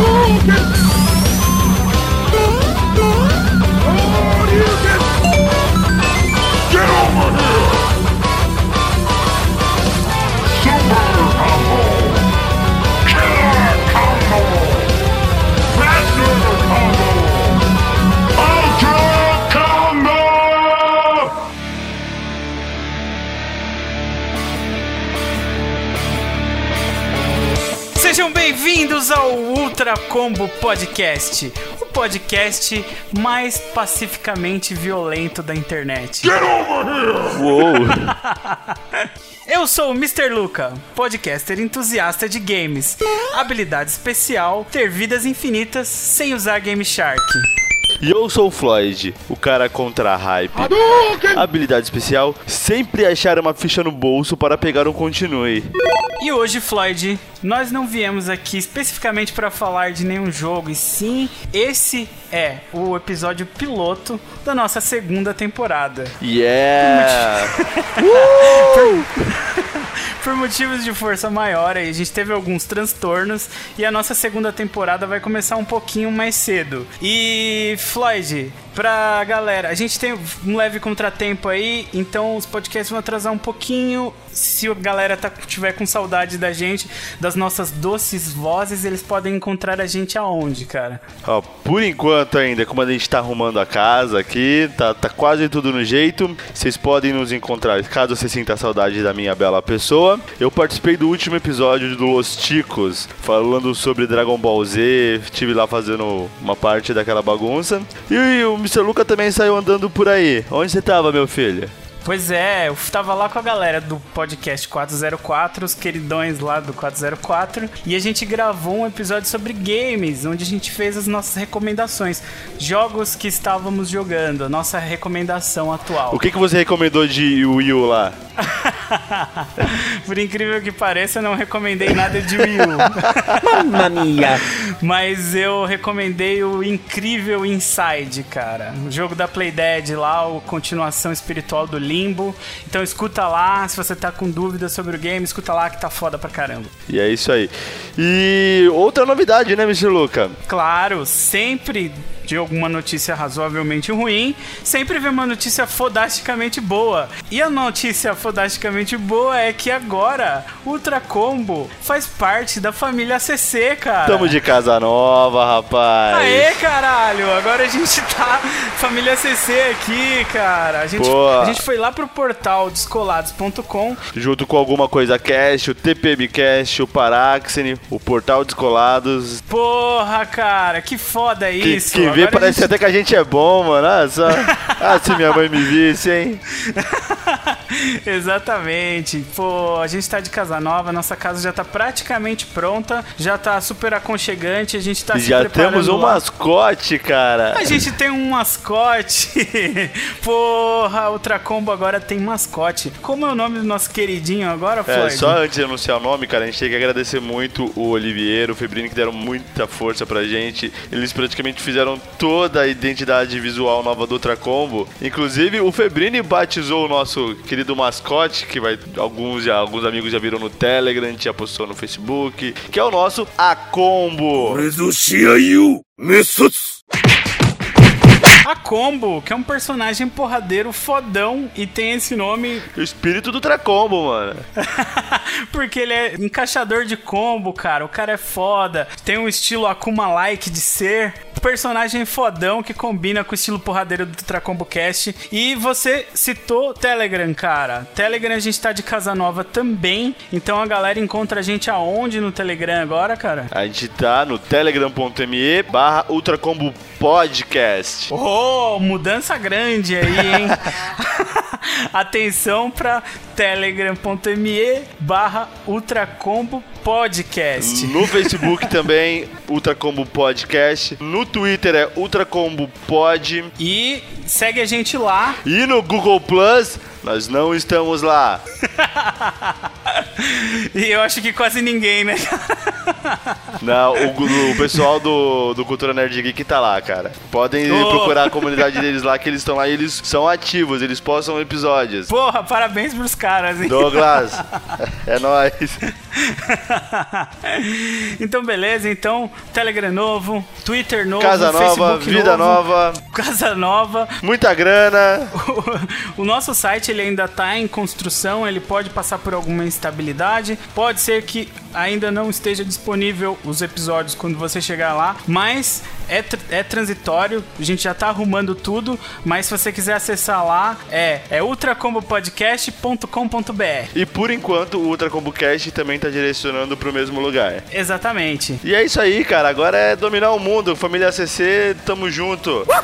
Oh. Sejam bem-vindos ao Ultra Combo Podcast, o podcast mais pacificamente violento da internet. Uou! Eu sou o Mr. Luca, podcaster entusiasta de games. Habilidade especial: ter vidas infinitas sem usar Game Shark. E eu sou o Floyd, o cara contra a hype. Habilidade especial: sempre achar uma ficha no bolso para pegar um continue. E hoje, Floyd, nós não viemos aqui especificamente para falar de nenhum jogo, e sim, esse é o episódio piloto da nossa segunda temporada. Yeah! Por motivos de força maior, a gente teve alguns transtornos e a nossa segunda temporada vai começar um pouquinho mais cedo. E Floyd, pra galera, a gente tem um leve contratempo aí, então os podcasts vão atrasar um pouquinho. Se a galera tá, tiver com saudade da gente, das nossas doces vozes, eles podem encontrar a gente aonde, cara? Ó, por enquanto ainda, como a gente tá arrumando a casa aqui, tá, tá quase tudo no jeito. Vocês podem nos encontrar caso você sinta saudade da minha bela pessoa. Eu participei do último episódio do Los Ticos, falando sobre Dragon Ball Z. Estive lá fazendo uma parte daquela bagunça. E o Mr. Luca também saiu andando por aí. Onde você tava, meu filho? Pois é, eu tava lá com a galera do podcast 404, os queridões lá do 404, e a gente gravou um episódio sobre games, onde a gente fez as nossas recomendações, jogos que estávamos jogando, a nossa recomendação atual. O que, que você recomendou de Wii U lá? Por incrível que pareça, eu não recomendei nada de Wii U. Mamma mia! Mas eu recomendei o incrível Inside, cara. O jogo da Playdead lá, a continuação espiritual do Limbo. Então escuta lá, se você tá com dúvidas sobre o game, escuta lá que tá foda pra caramba. E é isso aí. E outra novidade, né, Mr. Luca? Claro, sempre de alguma notícia razoavelmente ruim, sempre vem uma notícia fodasticamente boa. E a notícia fodasticamente boa é que agora Ultra Combo faz parte da família ACC, cara. Tamo de casa nova, rapaz. Aê, caralho! Agora a gente tá família ACC aqui, cara. A gente, Boa. a gente foi lá pro portal descolados.com. Junto com alguma coisa cast, o TPMcast, o Paráxene, o Portal Descolados. Porra, cara, que foda Que, isso. que a parece gente- até que a gente é bom, mano. Ah, só... ah, se minha mãe me visse, hein? Exatamente. Pô, a gente tá de casa nova, nossa casa já tá praticamente pronta, já tá super aconchegante, a gente tá se já temos um lá. mascote, cara. A gente tem um mascote. Porra, Ultra Combo agora tem mascote. Como é o nome do nosso queridinho agora, É, Floyd? só antes de anunciar o nome, cara, a gente tem que agradecer muito o Oliveira, o Febrini, que deram muita força pra gente. Eles praticamente fizeram toda a identidade visual nova do Ultra Combo. Inclusive, o Febrini batizou o nosso querido mascote, que vai alguns, já, alguns amigos já viram no Telegram, já postou no Facebook, que é o nosso A Combo. A Combo, que é um personagem porradeiro fodão e tem esse nome. O espírito do Tracombo, mano. Porque ele é encaixador de combo, cara. O cara é foda. Tem um estilo Akuma-like de ser. Personagem fodão que combina com o estilo porradeiro do Tracombo Cast. E você citou Telegram, cara. Telegram a gente tá de casa nova também. Então a galera encontra a gente aonde no Telegram agora, cara? A gente tá no telegram.me barra ultracombopodcast. Oh! Oh, mudança grande aí, hein? Atenção pra telegram.me barra Ultracombo Podcast. No Facebook também, Ultracombo Podcast. No Twitter é Ultracombo Pod. E segue a gente lá. E no Google Plus, nós não estamos lá. e eu acho que quase ninguém, né? Não, o, o pessoal do, do Cultura Nerd Geek tá lá, cara. Podem Oh. procurar a comunidade deles lá, que eles estão lá e eles são ativos, eles postam episódios. Porra, parabéns pros caras, hein? Douglas, é nóis. então, beleza. Então, Telegram novo, Twitter novo, Casa nova, Facebook vida novo, nova, Casa nova. muita grana. O nosso site ele ainda está em construção, ele pode passar por alguma instabilidade, pode ser que ainda não esteja disponível os episódios quando você chegar lá, mas é, tr- é transitório, a gente já tá arrumando tudo, mas se você quiser acessar lá, é, é ultracombopodcast.com.br. E por enquanto, o Ultra Combo Cast também tá direcionando pro mesmo lugar. Exatamente. E é isso aí, cara. Agora é dominar o mundo. Família CC, tamo junto.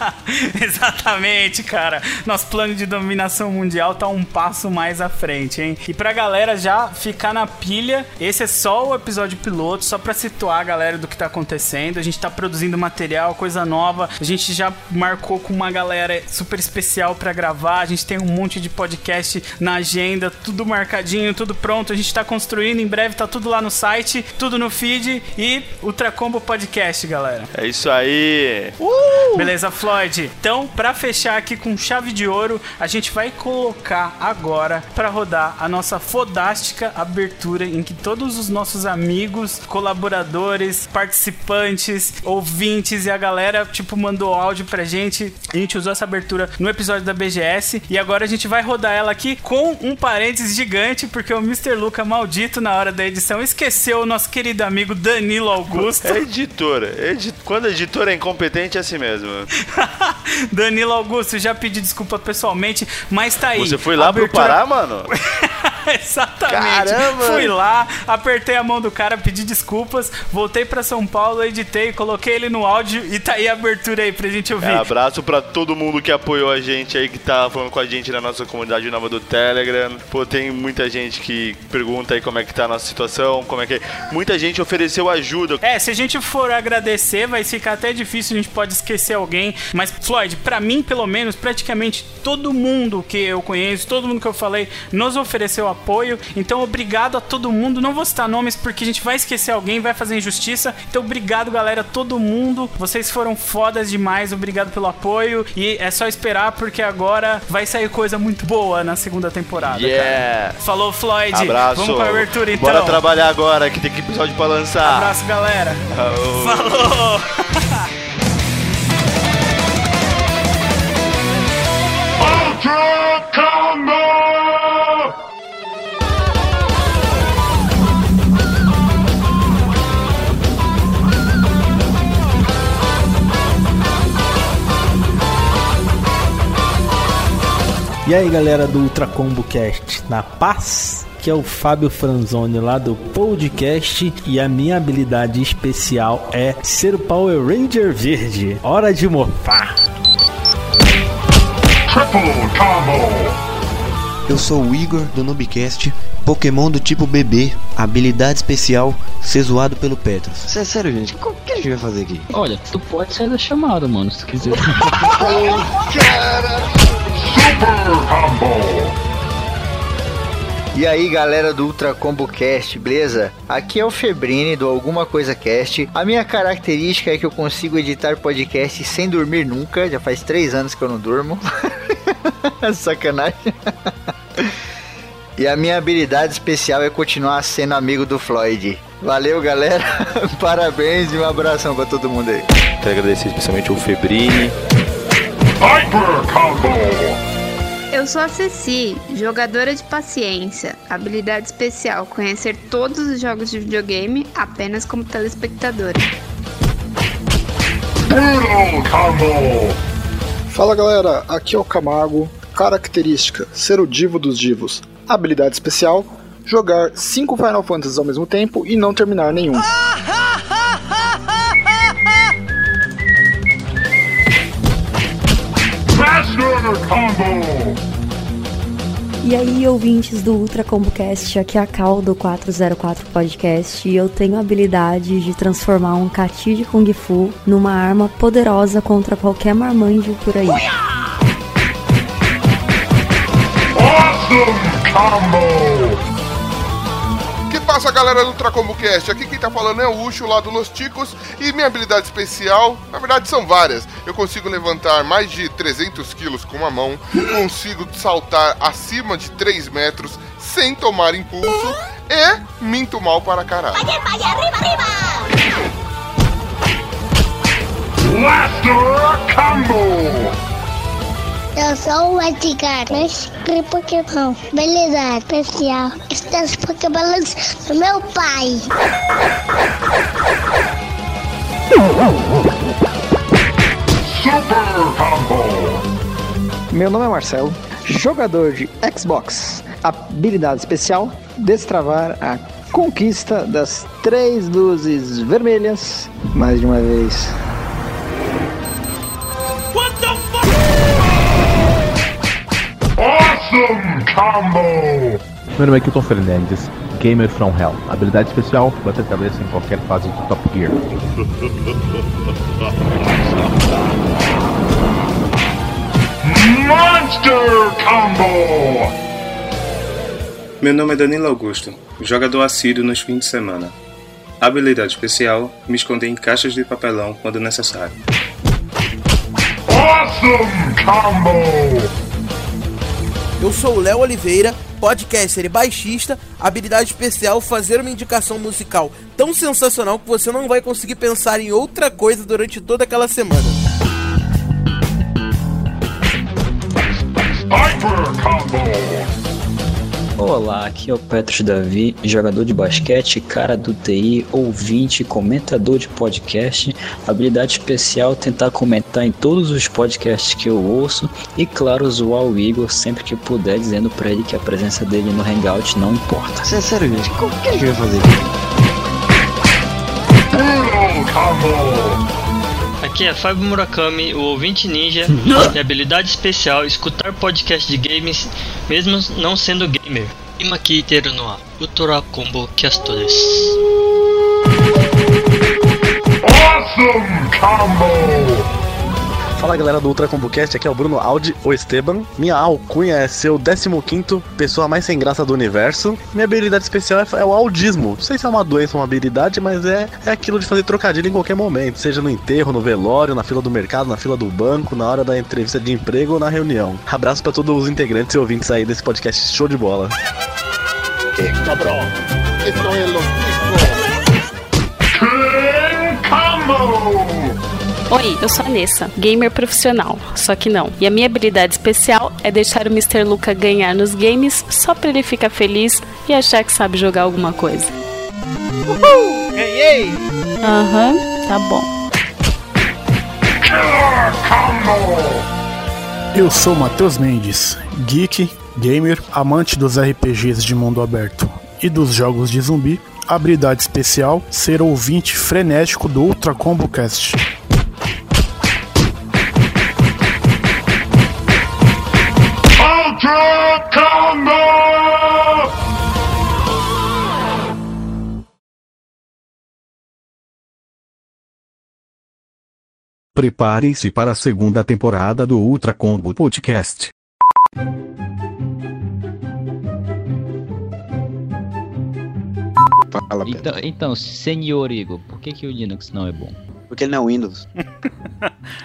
Exatamente, cara. Nosso plano de dominação mundial tá um passo mais à frente, hein? E pra galera já ficar na pilha, esse é só o episódio piloto, só pra situar a galera do que tá acontecendo. A gente tá produzindo material, coisa nova. A gente já marcou com uma galera super especial pra gravar. A gente tem um monte de podcast na agenda, tudo marcadinho, tudo pronto. A gente tá construindo, em breve tá tudo lá no site, tudo no feed e Ultracombo Podcast, galera. É isso aí. Beleza, Floyd? Então, pra fechar aqui com chave de ouro, a gente vai colocar agora pra rodar a nossa fodástica abertura em que todos os nossos amigos, colaboradores, participantes, ouvintes e a galera, tipo, mandou áudio pra gente. A gente usou essa abertura no episódio da BGS e agora a gente vai rodar ela aqui com um parênteses gigante porque o Mr. Luca maldito na hora da edição esqueceu o nosso querido amigo Danilo Augusto. É editora. Edi- Quando a editora é incompetente, é assim mesmo. Danilo Augusto, já pedi desculpa pessoalmente, mas tá aí. Você foi lá pro Pará, mano? Exatamente. Caramba! Fui lá, apertei a mão do cara, pedi desculpas, voltei pra São Paulo, editei, coloquei ele no áudio e tá aí a abertura aí pra gente ouvir. É, abraço pra todo mundo que apoiou a gente aí, que tá falando com a gente na nossa comunidade nova do Telegram. Pô, tem muita gente que pergunta aí como é que tá a nossa situação, como é que... Muita gente ofereceu ajuda. É, se a gente for agradecer, vai ficar até difícil, a gente pode esquecer alguém. Mas, Floyd, pra mim, pelo menos, praticamente todo mundo que eu conheço, todo mundo que eu falei, nos ofereceu apoio. Então, obrigado a todo mundo. Não vou citar nomes porque a gente vai esquecer alguém, vai fazer injustiça. Então, obrigado, galera, todo mundo. Vocês foram fodas demais. Obrigado pelo apoio. E é só esperar porque agora vai sair coisa muito boa na segunda temporada. cara. Yeah! Falou, Floyd. Abraço. Vamos pra abertura então. Bora trabalhar agora, que tem que episódio pra lançar. Abraço, galera. Aô. Falou! Ultra Combo! E aí galera do Ultra Combo Cast, na paz? Que é o Fábio Franzoni lá do podcast e a minha habilidade especial é ser o Power Ranger verde. Hora de morfar. Triple Combo! Eu sou o Igor do Nubcast, Pokémon do tipo bebê, habilidade especial, ser zoado pelo Petros. Sé- Sério, gente, o que a gente vai fazer aqui? Olha, tu pode sair da chamada, mano, se tu quiser. Super Combo! E aí galera do Ultra Combo Cast, beleza? Aqui é o Febrini do Alguma Coisa Cast. A minha característica é que eu consigo editar podcast sem dormir nunca. Já faz três anos que eu não durmo. Sacanagem. E a minha habilidade especial é continuar sendo amigo do Floyd. Valeu galera, parabéns e um abração pra todo mundo aí. Quero agradecer especialmente o Febrini. Hyper Combo! Eu sou a Ceci, jogadora de paciência. Habilidade especial: conhecer todos os jogos de videogame apenas como telespectadora. Fala galera, aqui é o Camargo. Característica: ser o divo dos divos. Habilidade especial: jogar 5 Final Fantasies ao mesmo tempo e não terminar nenhum. Master Combo! E aí, ouvintes do Ultra Combo Cast, aqui é a Cal do 404 Podcast e eu tenho a habilidade de transformar um Kati de Kung Fu numa arma poderosa contra qualquer marmanjo por aí. Awesome Combo! Passa, galera do Tracombo Cast? Aqui quem tá falando é o Ucho lá do Los Ticos e minha habilidade especial, na verdade são várias. Eu consigo levantar mais de 300 quilos com uma mão, consigo saltar acima de 3 metros sem tomar impulso e minto mal para caralho. Blaster Combo! Eu sou o Edgar, mestre Pokémon. Beleza, especial. Estes Pokéballs do meu pai. Super Combo! Meu nome é Marcelo, jogador de Xbox. Habilidade especial: destravar a conquista das três luzes vermelhas mais de uma vez. Combo! Meu nome é Kilton Fernandes, Gamer from Hell. Habilidade especial, bater cabeça em qualquer fase do Top Gear. Monster Combo! Meu nome é Danilo Augusto, jogador assíduo nos fins de semana. Habilidade especial: me esconder em caixas de papelão quando necessário. Awesome Combo! Eu sou o Léo Oliveira, podcaster e baixista, habilidade especial fazer uma indicação musical tão sensacional que você não vai conseguir pensar em outra coisa durante toda aquela semana. Hyper Combo! Olá, aqui é o Petros Davi, jogador de basquete, cara do TI, ouvinte, comentador de podcast. Habilidade especial tentar comentar em todos os podcasts que eu ouço e, claro, zoar o Igor sempre que puder, dizendo pra ele que a presença dele no Hangout não importa. Gente, como que a gente vai fazer? Brutal Combo! Aqui é Fábio Murakami, o ouvinte ninja, e habilidade especial escutar podcast de games mesmo não sendo gamer. Imaki Teru no Ultra Combo Castores. Awesome Combo! Fala galera do Ultra Combo Cast, aqui é o Bruno Aldi, o Esteban. Minha alcunha é ser o 15 pessoa mais sem graça do universo. Minha habilidade especial é, é o audismo. Não sei se é uma doença ou uma habilidade, mas é, é aquilo de fazer trocadilho em qualquer momento, seja no enterro, no velório, na fila do mercado, na fila do banco, na hora da entrevista de emprego ou na reunião. Abraço pra todos os integrantes e ouvintes aí desse podcast show de bola. Cabrón, esto es Los Combo! Oi, eu sou a Nessa, gamer profissional, só que não. E a minha habilidade especial é deixar o Mr. Luca ganhar nos games só pra ele ficar feliz e achar que sabe jogar alguma coisa. Uhul! Ganhei! Aham, tá bom. Eu sou Matheus Mendes, geek, gamer, amante dos RPGs de mundo aberto e dos jogos de zumbi. Habilidade especial: ser ouvinte frenético do Ultra Combo Cast. Preparem-se para a segunda temporada do Ultra Combo Podcast. Fala, Então, então, senhor Igor, por que, que o Linux não é bom? Porque ele não é Windows.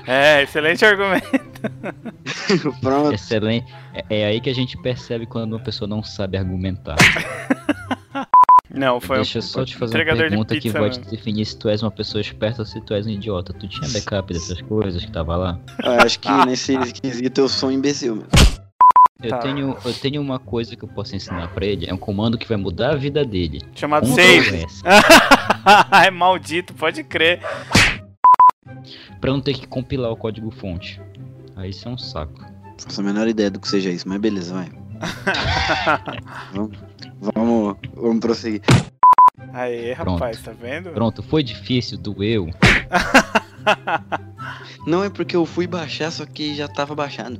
É, excelente argumento. Pronto. Excelente. É, é aí que a gente percebe quando uma pessoa não sabe argumentar. Não, foi Deixa eu um só te fazer uma pergunta que vai te definir se tu és uma pessoa esperta ou se tu és um idiota. Tu tinha backup dessas coisas que tava lá? Eu acho que nesse quesito eu sou um imbecil mesmo. Eu, Tá. tenho, eu tenho uma coisa que eu posso ensinar pra ele. É um comando que vai mudar a vida dele. Chamado Ctrl save. É maldito, pode crer. Pra não ter que compilar o código fonte. Aí isso é um saco. Não faço a menor ideia do que seja isso, mas beleza, vai. vamos, vamos, vamos prosseguir. Aê, rapaz, tá vendo? Pronto, foi difícil, doeu. Não é porque eu fui baixar, só que já tava baixado.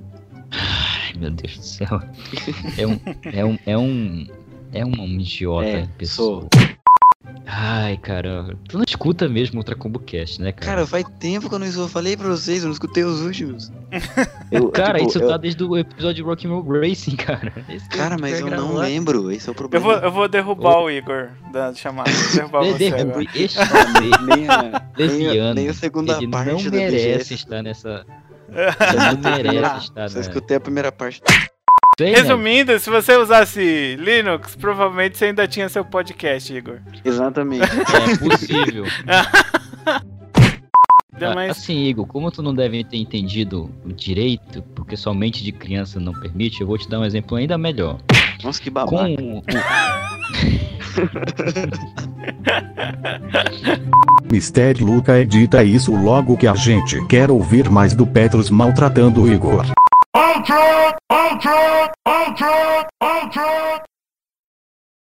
Ai, meu Deus do céu. É um. É um. É um. É um, idiota, É, pessoa. Ai, cara, tu não escuta mesmo Ultra Combo Cast, né, cara? Cara, faz tempo que eu não eu falei pra vocês, eu não escutei os últimos. Eu, cara, tipo, isso eu- tá desde o episódio de Rock'n'Roll Racing, cara. Esse Cara, eu mas quero eu não lembro, esse é o Eu problema. vou, eu vou derrubar o Igor da chamada. Vou derrubar De- você derrube agora. este nem a- leviano. nem a segunda ele parte não do merece BGS. estar nessa. Ele não merece estar Só né? escutei a primeira parte. Sei, né? Resumindo, se você usasse Linux, provavelmente você ainda tinha seu podcast, Igor. Exatamente. É possível. Ah, mais- Assim, Igor, como tu não deve ter entendido o direito, porque sua mente de criança não permite, eu vou te dar um exemplo ainda melhor. Nossa, que Com babaca. o- Mistério Luca edita isso logo que a gente quer ouvir mais do Petros maltratando o Igor. Ultra! Ultra! Ultra! Ultra!